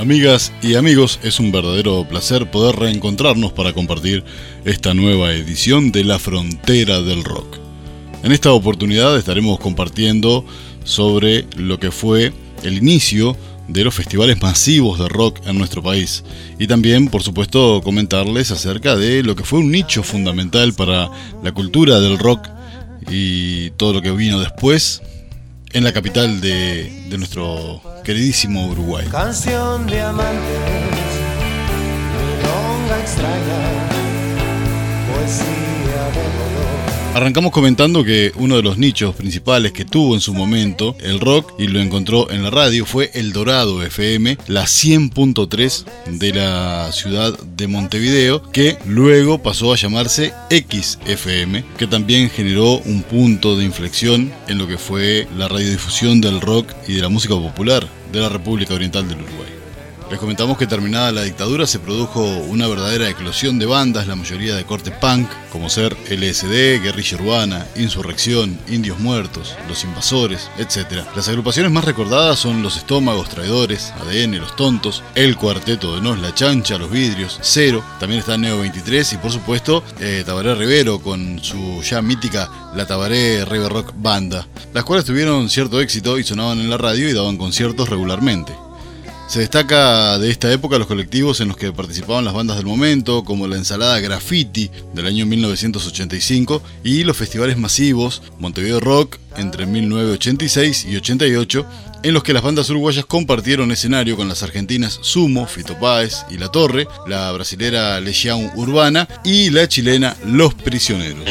Amigas y amigos, es un verdadero placer poder reencontrarnos para compartir esta nueva edición de La Frontera del Rock. En esta oportunidad estaremos compartiendo sobre lo que fue el inicio de los festivales masivos de rock en nuestro país y también, por supuesto, comentarles acerca de lo que fue un nicho fundamental para la cultura del rock y todo lo que vino después en la capital de, de nuestro queridísimo Uruguay. Canción de amantes, milonga extraña, poesía de dolor. Arrancamos comentando que uno de los nichos principales que tuvo en su momento el rock y lo encontró en la radio fue El Dorado FM, la 100.3 de la ciudad de Montevideo, que luego pasó a llamarse XFM, que también generó un punto de inflexión en lo que fue la radiodifusión del rock y de la música popular de la República Oriental del Uruguay. Les comentamos que terminada la dictadura se produjo una verdadera eclosión de bandas, la mayoría de corte punk, como ser LSD, Guerrilla Urbana, Insurrección, Indios Muertos, Los Invasores, etc. Las agrupaciones más recordadas son Los Estómagos, Traidores, ADN, Los Tontos, El Cuarteto de Nos, La Chancha, Los Vidrios, Cero, también está Neo 23 y por supuesto eh, Tabaré Rivero con su ya mítica La Tabaré River Rock Banda, las cuales tuvieron cierto éxito y sonaban en la radio y daban conciertos regularmente. Se destaca de esta época los colectivos en los que participaban las bandas del momento, como la ensalada Graffiti del año 1985 y los festivales masivos Montevideo Rock entre 1986 y 88, en los que las bandas uruguayas compartieron escenario con las argentinas Sumo, Fito Páez y La Torre, la brasilera Legião Urbana y la chilena Los Prisioneros.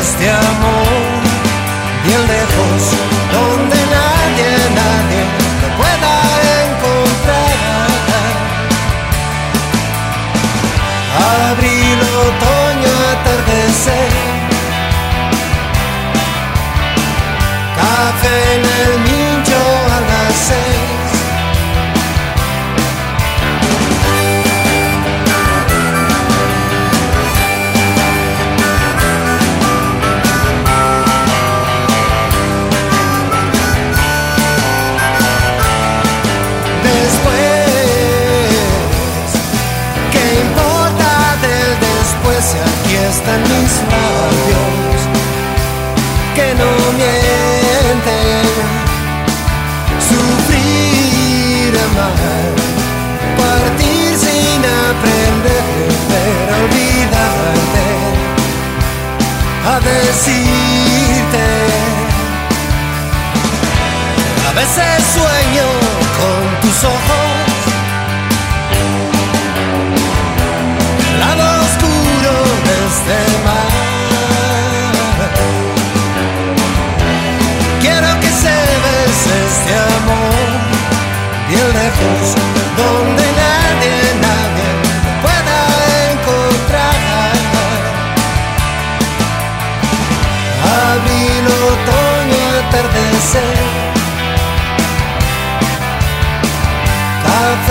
Este amor bien lejos, donde A veces sueño con tus ojos, el lado oscuro de este mar. Quiero que se este amor, bien lejos, donde nadie, nadie pueda encontrar. Abril, otoño, atardecer.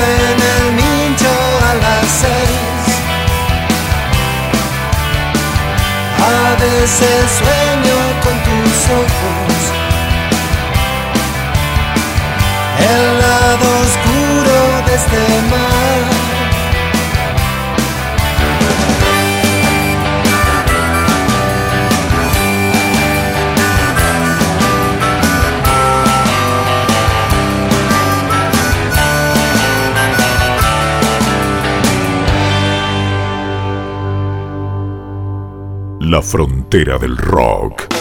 En el mincho a las seis. A veces sueño con tus ojos. El lado frontera del rock.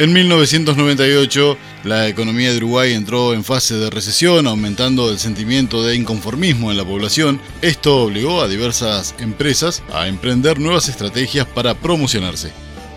En 1998, la economía de Uruguay entró en fase de recesión, aumentando el sentimiento de inconformismo en la población. Esto obligó a diversas empresas a emprender nuevas estrategias para promocionarse.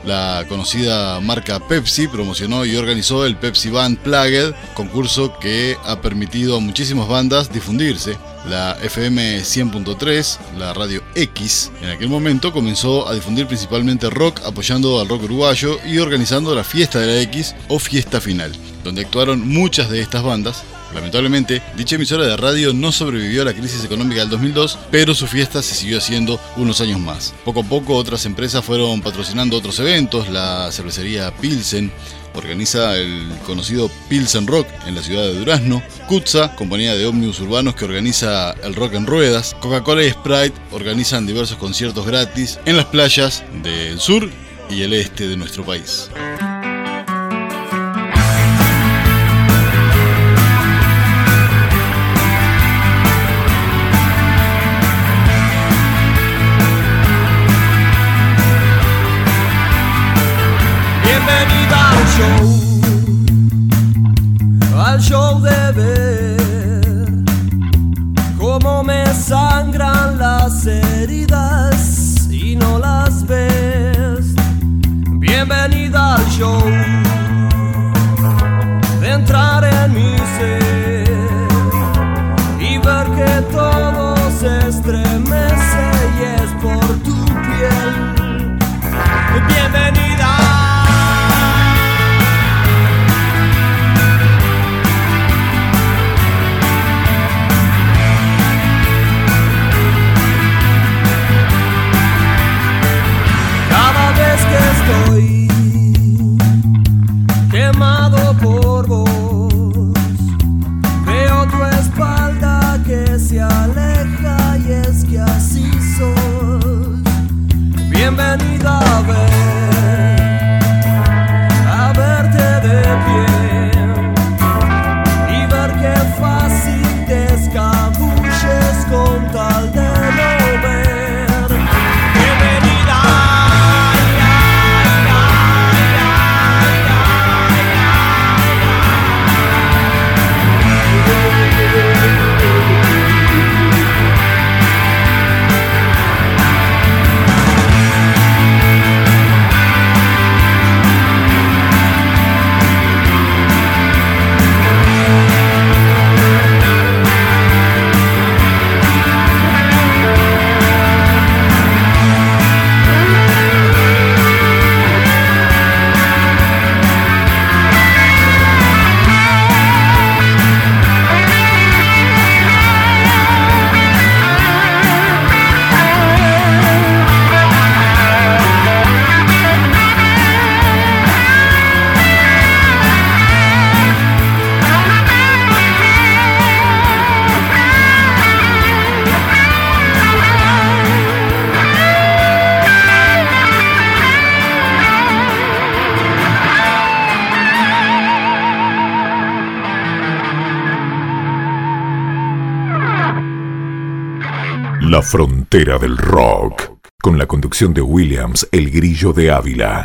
La conocida marca Pepsi promocionó y organizó el Pepsi Band Plugged, concurso que ha permitido a muchísimas bandas difundirse. La FM 100.3, la radio X, en aquel momento comenzó a difundir principalmente rock apoyando al rock uruguayo y organizando la fiesta de la X o fiesta final, donde actuaron muchas de estas bandas. Lamentablemente, dicha emisora de radio no sobrevivió a la crisis económica del 2002, pero su fiesta se siguió haciendo unos años más. Poco a poco otras empresas fueron patrocinando otros eventos, la cervecería Pilsen, organiza el conocido Pilsen Rock en la ciudad de Durazno, Kutza, compañía de ómnibus urbanos que organiza el rock en ruedas, Coca-Cola y Sprite organizan diversos conciertos gratis en las playas del sur y el este de nuestro país. Cómo me sangran las heridas y no las ves. Bienvenida al show de entrar en mi ser frontera del rock. Con la conducción de Williams, el grillo de Ávila.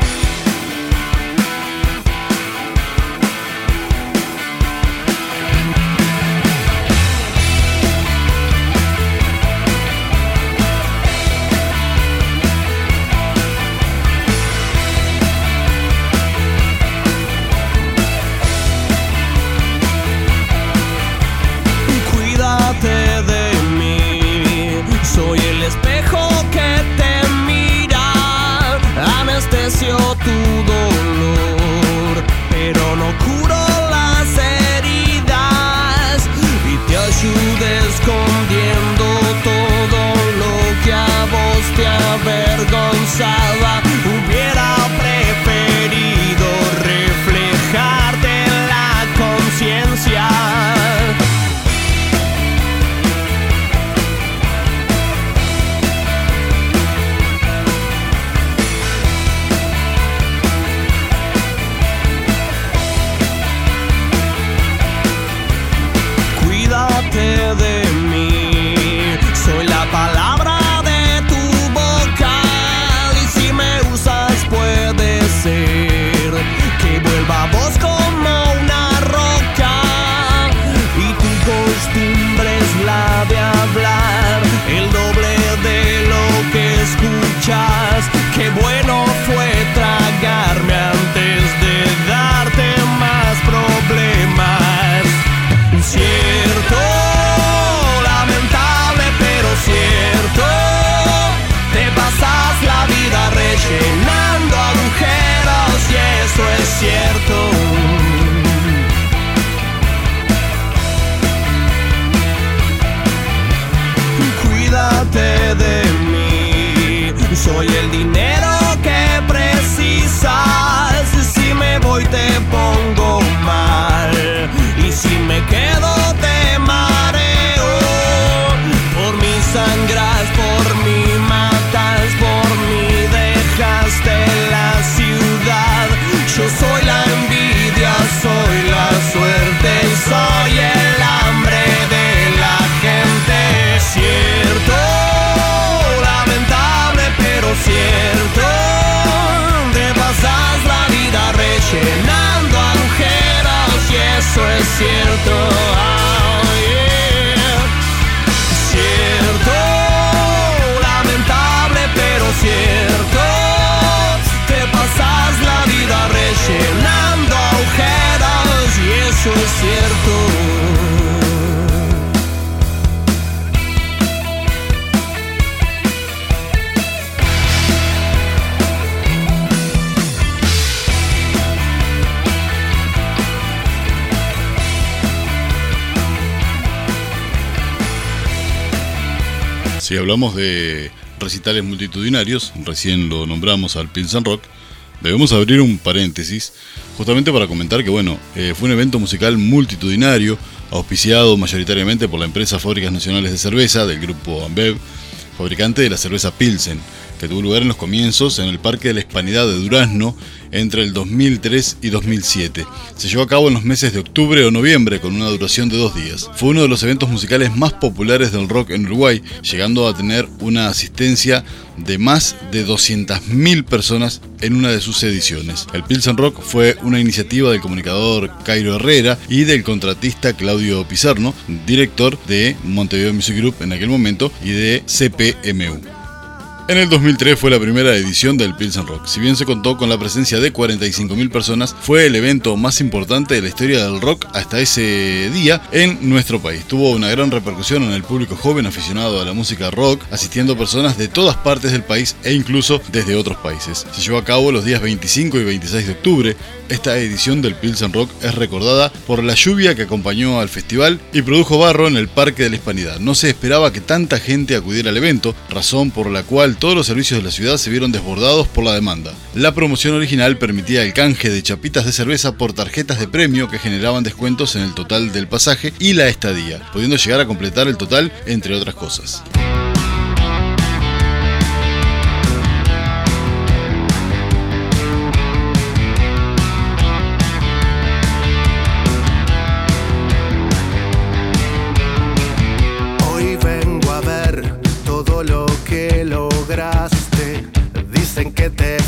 Es cierto. Yeah. Cierto, lamentable pero cierto. Te pasas la vida rellenando Si hablamos de recitales multitudinarios, recién lo nombramos al Pilsen Rock, debemos abrir un paréntesis justamente para comentar que bueno, eh, fue un evento musical multitudinario, auspiciado mayoritariamente por la empresa Fábricas Nacionales de Cerveza del grupo Ambev, fabricante de la cerveza Pilsen, que tuvo lugar en los comienzos en el Parque de la Hispanidad de Durazno entre el 2003 y 2007. Se llevó a cabo en los meses de octubre o noviembre con una duración de dos días. Fue uno de los eventos musicales más populares del rock en Uruguay, llegando a tener una asistencia de más de 200.000 personas en una de sus ediciones. El Pilsen Rock fue una iniciativa del comunicador Cairo Herrera y del contratista Claudio Pizarno, director de Montevideo Music Group en aquel momento y de CPMU. En el 2003 fue la primera edición del Pilsen Rock. Si bien se contó con la presencia de 45.000 personas, fue el evento más importante de la historia del rock hasta ese día en nuestro país. Tuvo una gran repercusión en el público joven aficionado a la música rock, asistiendo personas de todas partes del país e incluso desde otros países. Se llevó a cabo los días 25 y 26 de octubre. Esta edición del Pilsen Rock es recordada por la lluvia que acompañó al festival y produjo barro en el Parque de la Hispanidad. No se esperaba que tanta gente acudiera al evento, razón por la cual todos los servicios de la ciudad se vieron desbordados por la demanda. La promoción original permitía el canje de chapitas de cerveza por tarjetas de premio que generaban descuentos en el total del pasaje y la estadía, pudiendo llegar a completar el total entre otras cosas. Que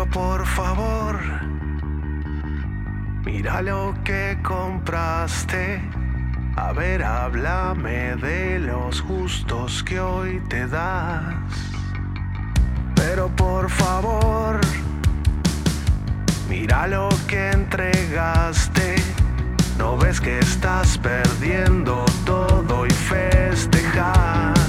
Pero por favor, mira lo que compraste. A ver, háblame de los gustos que hoy te das. Pero por favor, mira lo que entregaste. No ves que estás perdiendo todo y festejas.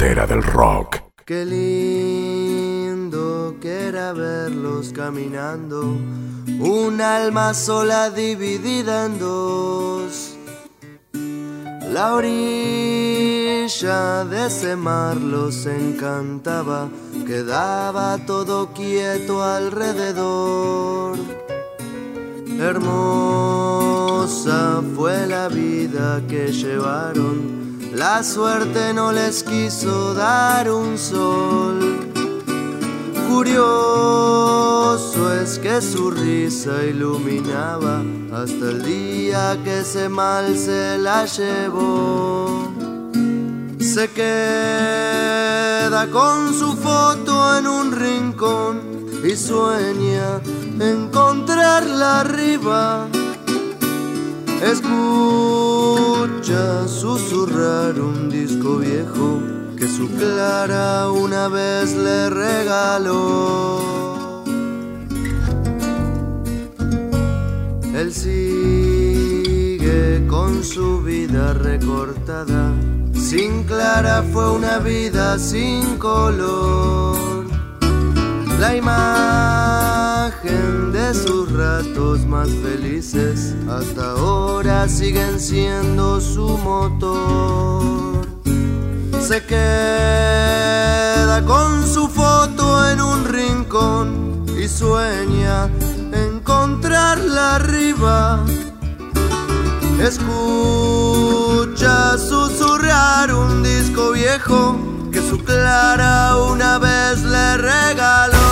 Frontera del rock. Qué lindo que era verlos caminando, un alma sola dividida en dos. La orilla de ese mar los encantaba, quedaba todo quieto alrededor. Hermosa fue la vida que llevaron, la suerte no les quiso dar un sol. Curioso es que su risa iluminaba hasta el día que ese mal se la llevó. Se queda con su foto en un rincón y sueña encontrarla arriba. Escucha susurrar un disco viejo que su Clara una vez le regaló. Él sigue con su vida recortada. Sin Clara fue una vida sin color. La imagen de sus ratos más felices hasta ahora siguen siendo su motor. Se queda con su foto en un rincón y sueña encontrarla arriba. Escucha susurrar un disco viejo que su Clara una vez le regaló.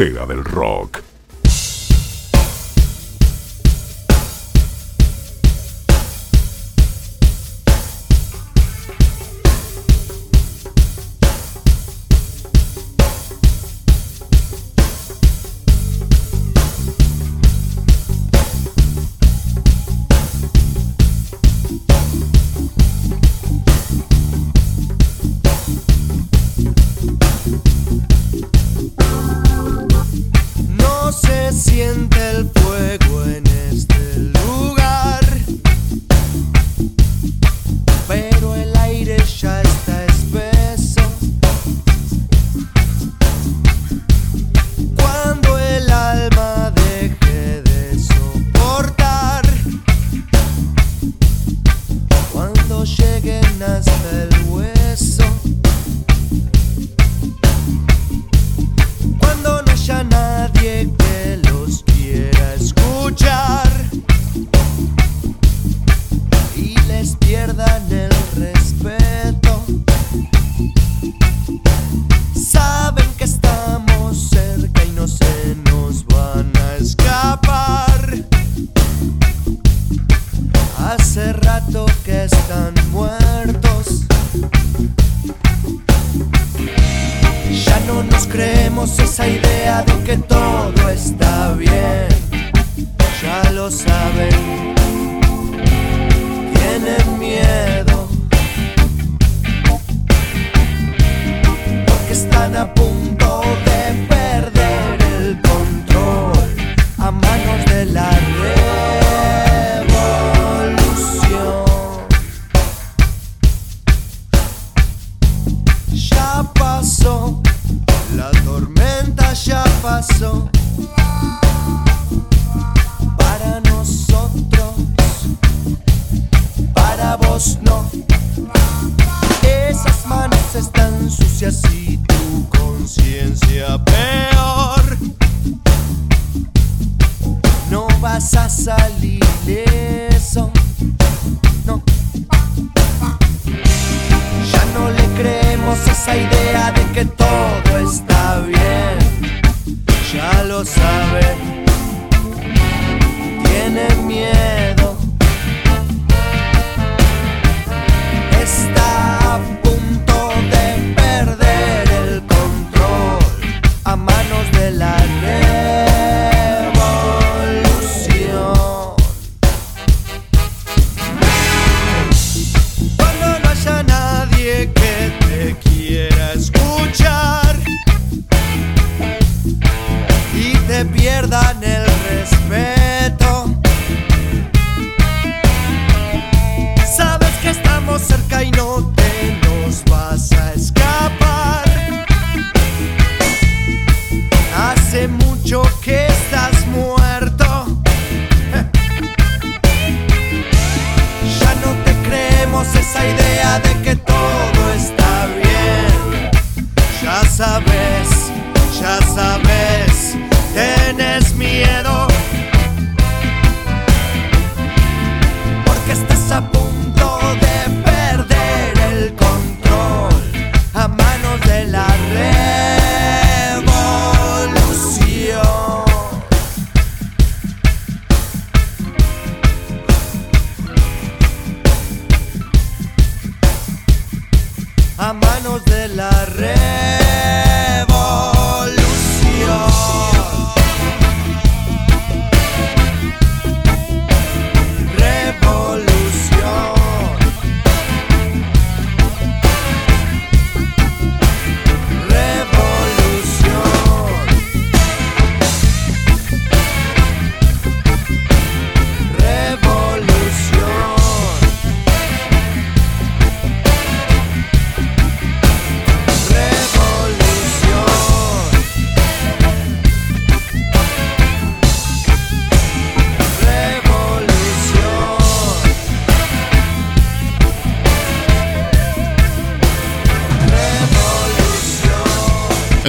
Frontera del Rock. Están sucias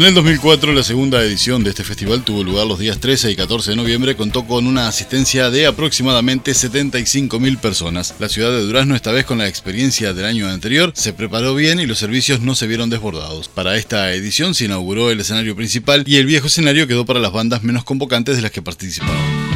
En el 2004, la segunda edición de este festival tuvo lugar los días 13 y 14 de noviembre, contó con una asistencia de aproximadamente 75.000 personas. La ciudad de Durazno, esta vez con la experiencia del año anterior, se preparó bien y los servicios no se vieron desbordados. Para esta edición se inauguró el escenario principal y el viejo escenario quedó para las bandas menos convocantes de las que participaban.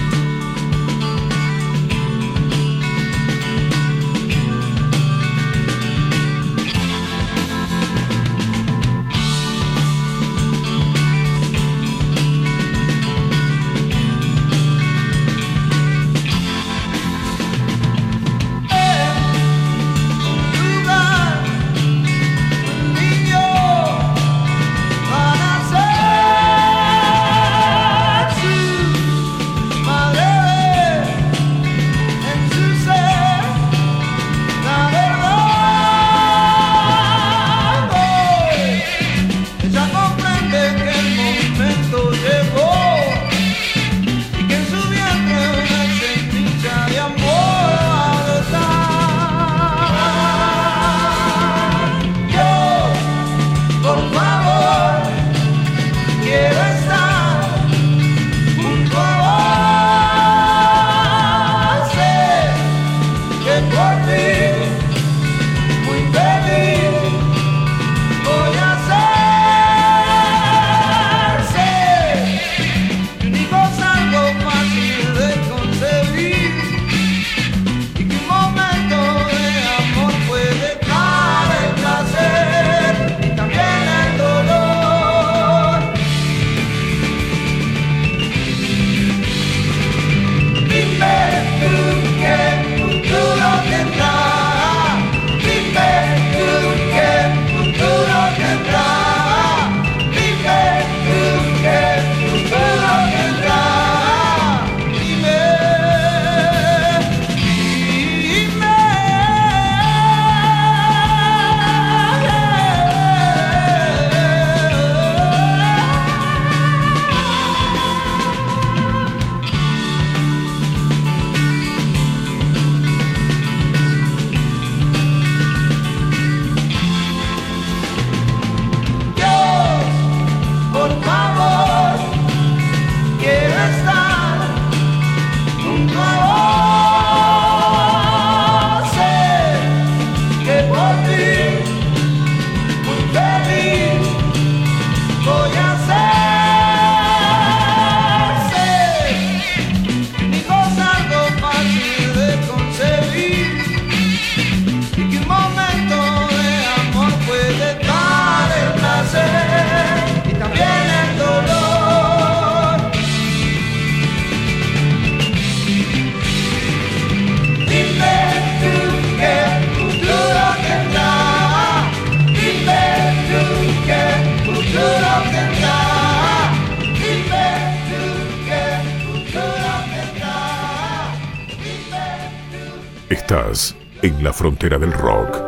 En la frontera del rock.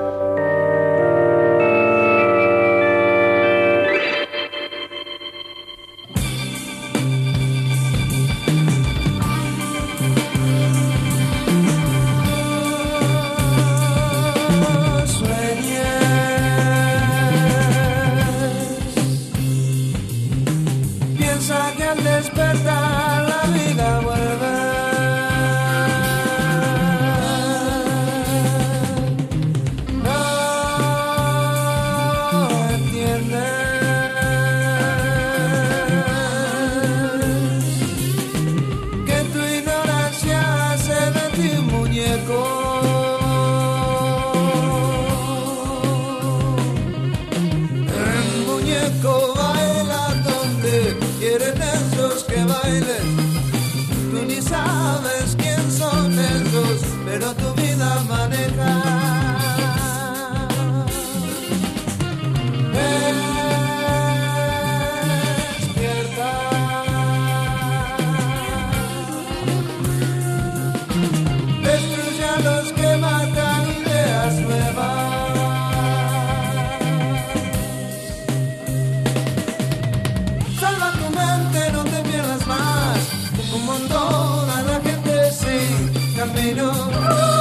I know.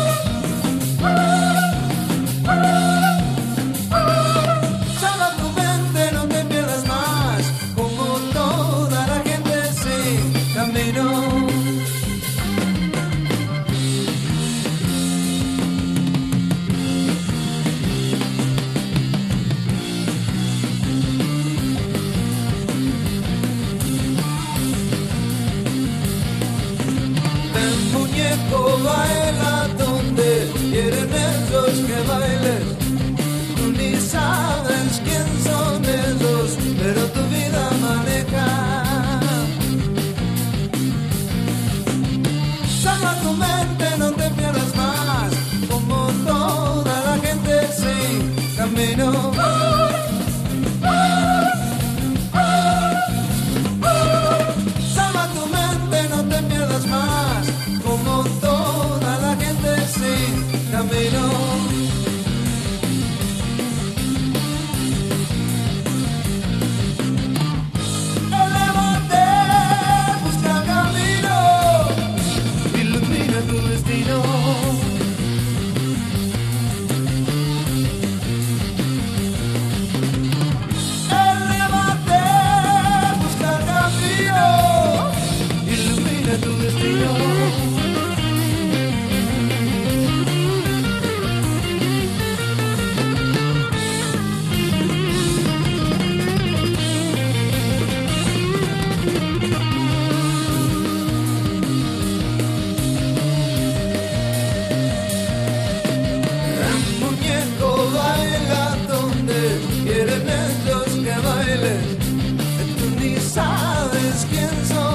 Sabes quién son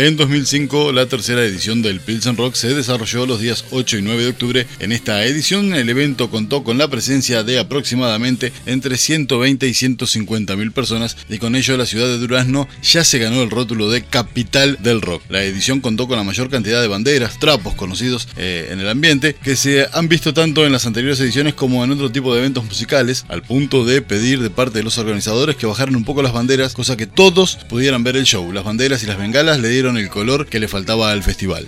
En 2005, la tercera edición del Pilsen Rock se desarrolló los días 8 y 9 de octubre. En esta edición, el evento contó con la presencia de aproximadamente entre 120 y 150 mil personas y con ello la ciudad de Durazno ya se ganó el rótulo de capital del rock. La edición contó con la mayor cantidad de banderas, trapos conocidos eh, en el ambiente que se han visto tanto en las anteriores ediciones como en otro tipo de eventos musicales, al punto de pedir de parte de los organizadores que bajaran un poco las banderas, cosa que todos pudieran ver el show. Las banderas y las bengalas le dieron el color que le faltaba al festival.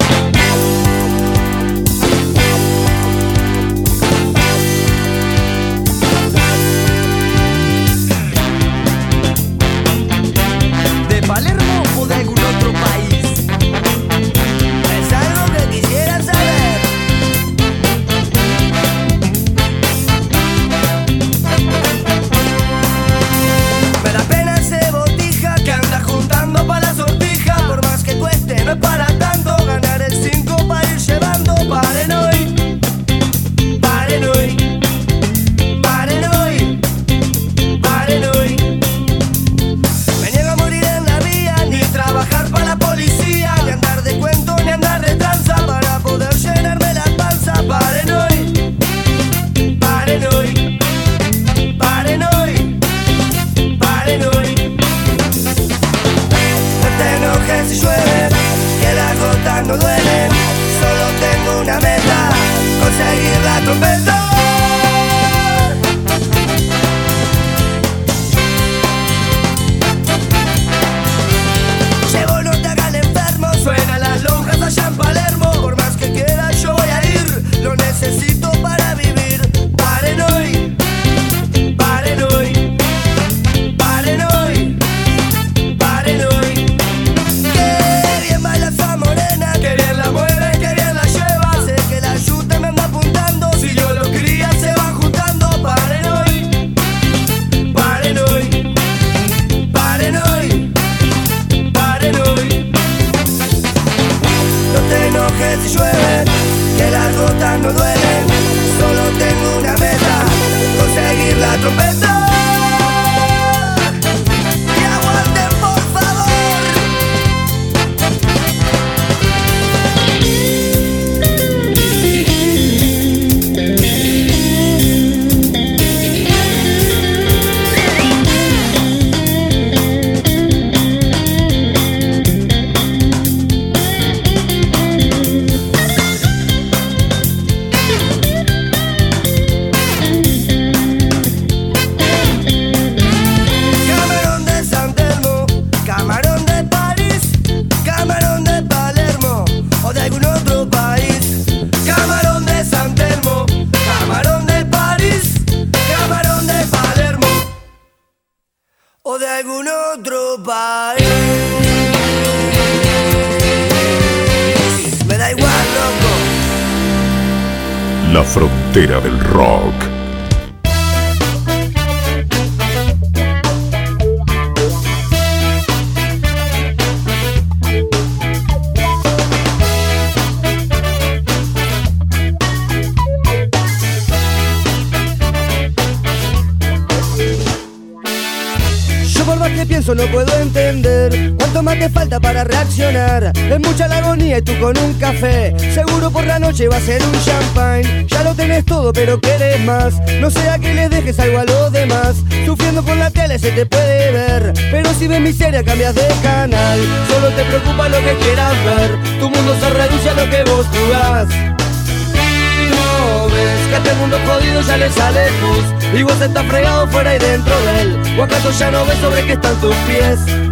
Rock. Es mucha la agonía y tú con un café. Seguro por la noche va a ser un champagne. Ya lo tenés todo pero querés más. No sea que les dejes algo a los demás. Sufriendo con la tele se te puede ver. Pero si ves miseria cambias de canal. Solo te preocupa lo que quieras ver. Tu mundo se reduce a lo que vos jugás. No ves que a este mundo jodido ya le sale pus Y vos estás fregado fuera y dentro de él. ¿O acaso ya no ves sobre qué están tus pies?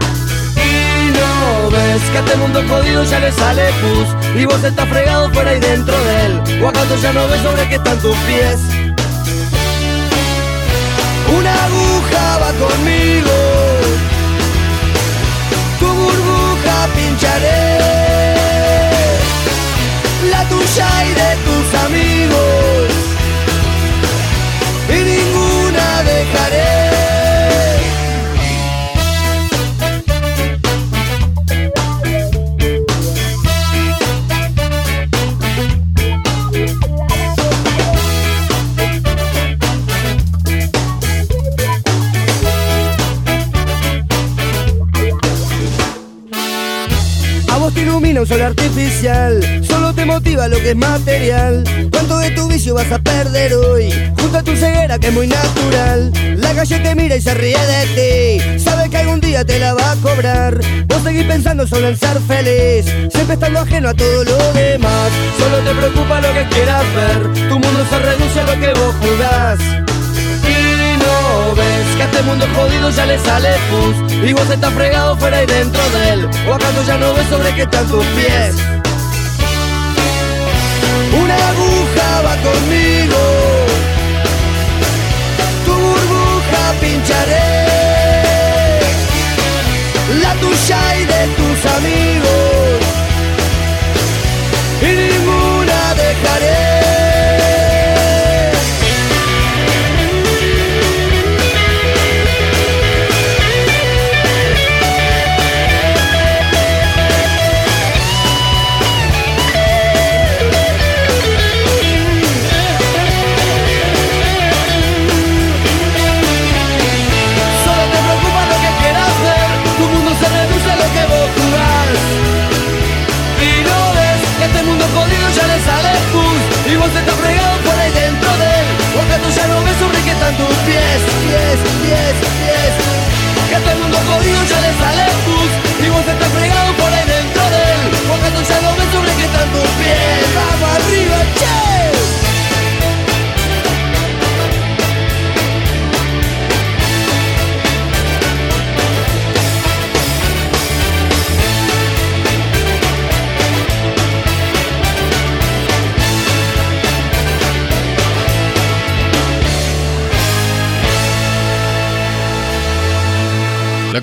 ves que a este mundo jodido ya le sale pus Y vos estás fregado fuera y dentro de él ¿O acaso ya no ves sobre qué están tus pies? Una aguja va conmigo Solo te motiva lo que es material. ¿Cuánto de tu vicio vas a perder hoy? Junto a tu ceguera que es muy natural. La calle te mira y se ríe de ti. Sabe que algún día te la va a cobrar. Vos seguís pensando solo en ser feliz. Siempre estando ajeno a todo lo demás. Solo te preocupa lo que quieras ver. Tu mundo se reduce a lo que vos jugás. Y no ves que a este mundo jodido ya le sale pus. Y vos estás fregado fuera y dentro de él. ¿O acaso ya no ves sobre qué están tus pies? Una aguja va conmigo. Tu burbuja pincharé. La tuya y de tus amigos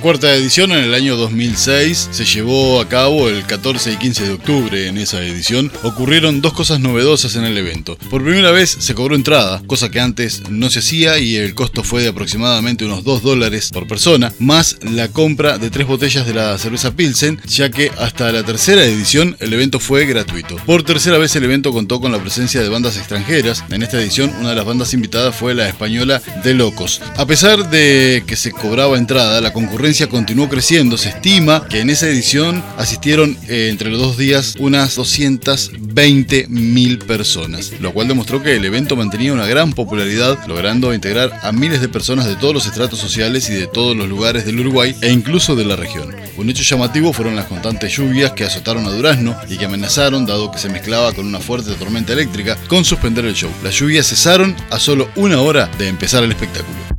Cuarta edición en el año 2006 se llevó a cabo el 14 y 15 de octubre. En esa edición ocurrieron dos cosas novedosas en el evento. Por primera vez se cobró entrada, cosa que antes no se hacía y el costo fue de aproximadamente unos 2 dólares por persona, más la compra de tres botellas de la cerveza Pilsen, ya que hasta la tercera edición el evento fue gratuito. Por tercera vez el evento contó con la presencia de bandas extranjeras. En esta edición una de las bandas invitadas fue la española De Locos. A pesar de que se cobraba entrada, la concurrencia continuó creciendo. Se estima que en esa edición asistieron eh, entre los dos días unas 220 mil personas, lo cual demostró que el evento mantenía una gran popularidad, logrando integrar a miles de personas de todos los estratos sociales y de todos los lugares del Uruguay e incluso de la región. Un hecho llamativo fueron las constantes lluvias que azotaron a Durazno y que amenazaron, dado que se mezclaba con una fuerte tormenta eléctrica, con suspender el show. Las lluvias cesaron a solo una hora de empezar el espectáculo.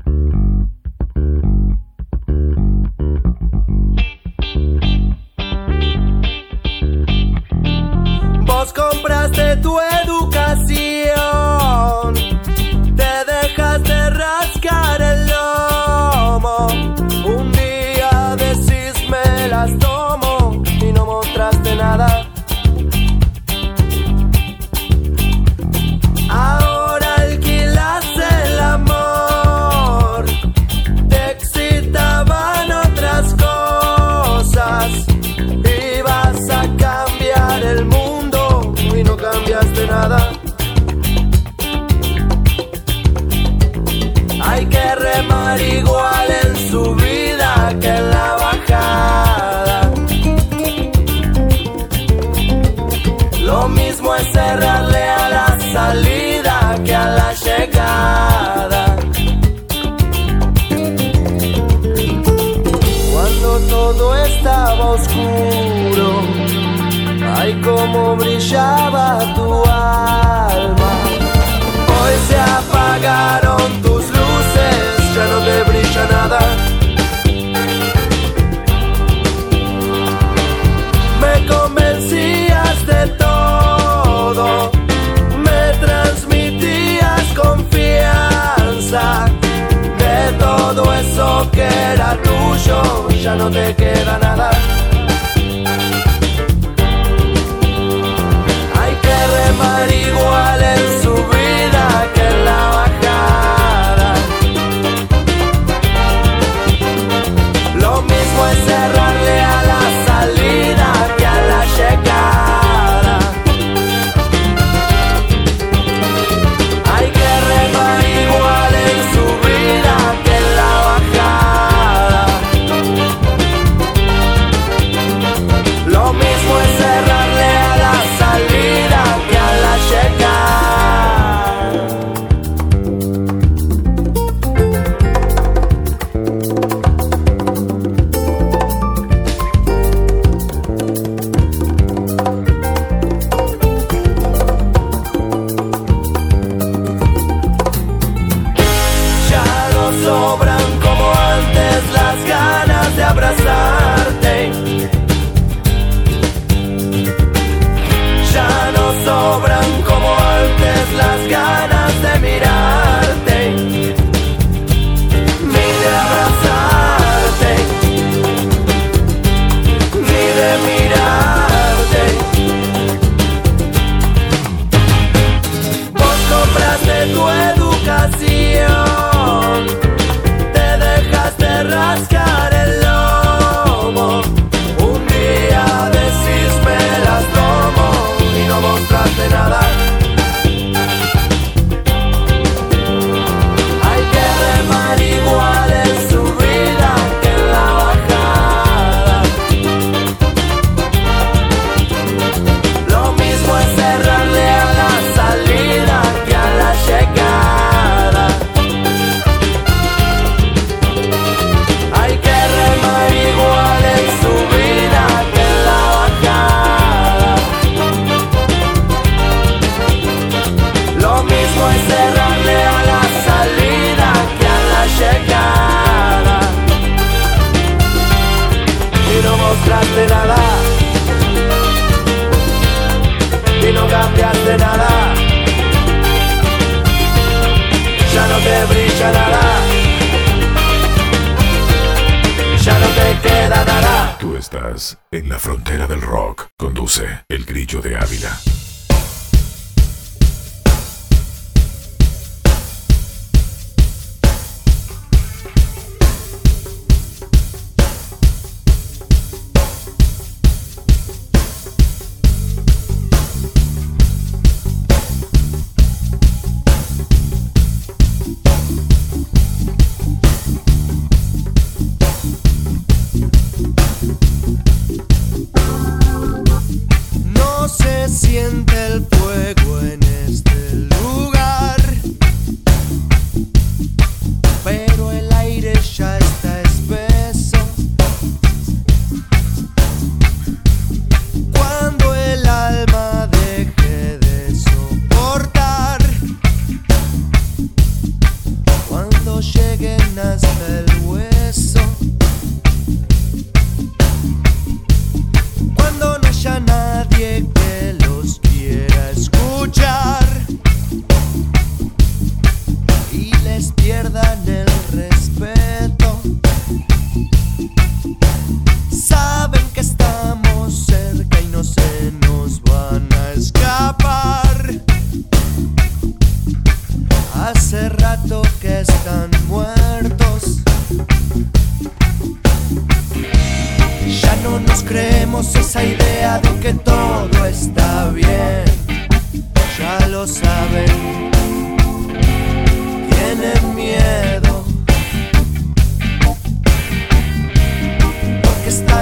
Ay cómo brillaba tu alma. Hoy se apagaron tus luces, ya no te brilla nada. Me convencías de todo, me transmitías confianza. De todo eso que era tuyo, ya no te queda nada. Ya no te queda nada. Tú estás en la frontera del rock. Conduce el grillo de Ávila.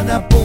wanna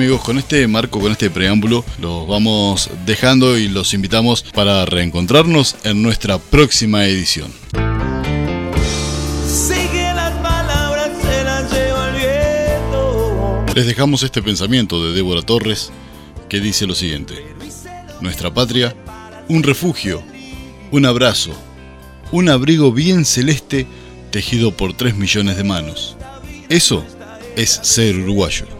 amigos, con este marco, con este preámbulo, los vamos dejando y los invitamos para reencontrarnos en nuestra próxima edición. Les dejamos este pensamiento de Débora Torres que dice lo siguiente. Nuestra patria, un refugio, un abrazo, un abrigo bien celeste tejido por 3 millones de manos. Eso es ser uruguayo.